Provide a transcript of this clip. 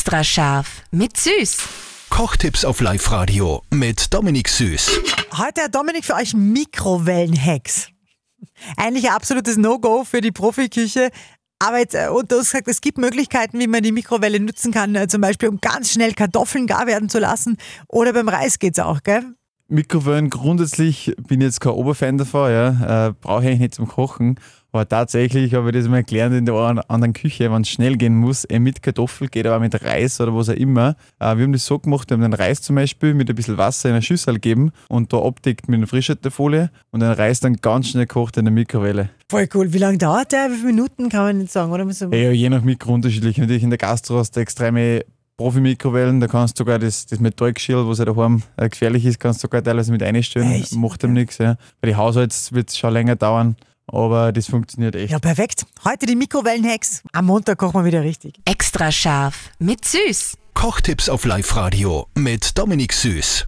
Extra scharf mit Süß. Kochtipps auf Live-Radio mit Dominik Süß. Heute hat Dominik für euch Mikrowellenhacks. Eigentlich ein absolutes No-Go für die Profiküche. Aber jetzt, äh, und du hast gesagt, es gibt Möglichkeiten, wie man die Mikrowelle nutzen kann, äh, zum Beispiel um ganz schnell Kartoffeln gar werden zu lassen. Oder beim Reis geht's auch, gell? Mikrowellen grundsätzlich bin ich jetzt kein Oberfan davon, ja. Äh, Brauche ich nicht zum Kochen. Aber tatsächlich habe ich das mal gelernt in der anderen Küche, wenn es schnell gehen muss, eh mit Kartoffel, geht aber mit Reis oder was auch immer. Äh, wir haben das so gemacht, wir haben den Reis zum Beispiel mit ein bisschen Wasser in eine Schüssel gegeben und da abdeckt mit einer Frischhaltefolie und den Reis dann ganz schnell kocht in der Mikrowelle. Voll cool. Wie lange dauert der? Wie viele Minuten kann man nicht sagen, oder? Ja, je nach Mikro unterschiedlich. Natürlich in der Gastro hast du extreme Profi-Mikrowellen, da kannst du sogar das, das Metallgeschirr, was ja daheim äh, gefährlich ist, kannst du sogar teilweise mit einstellen. Echt? Macht dem nichts. Ja. Bei den Haushalts wird es schon länger dauern, aber das funktioniert echt. Ja, perfekt. Heute die Mikrowellenhacks. Am Montag kochen wir wieder richtig. Extra scharf mit Süß. Kochtipps auf Live-Radio mit Dominik Süß.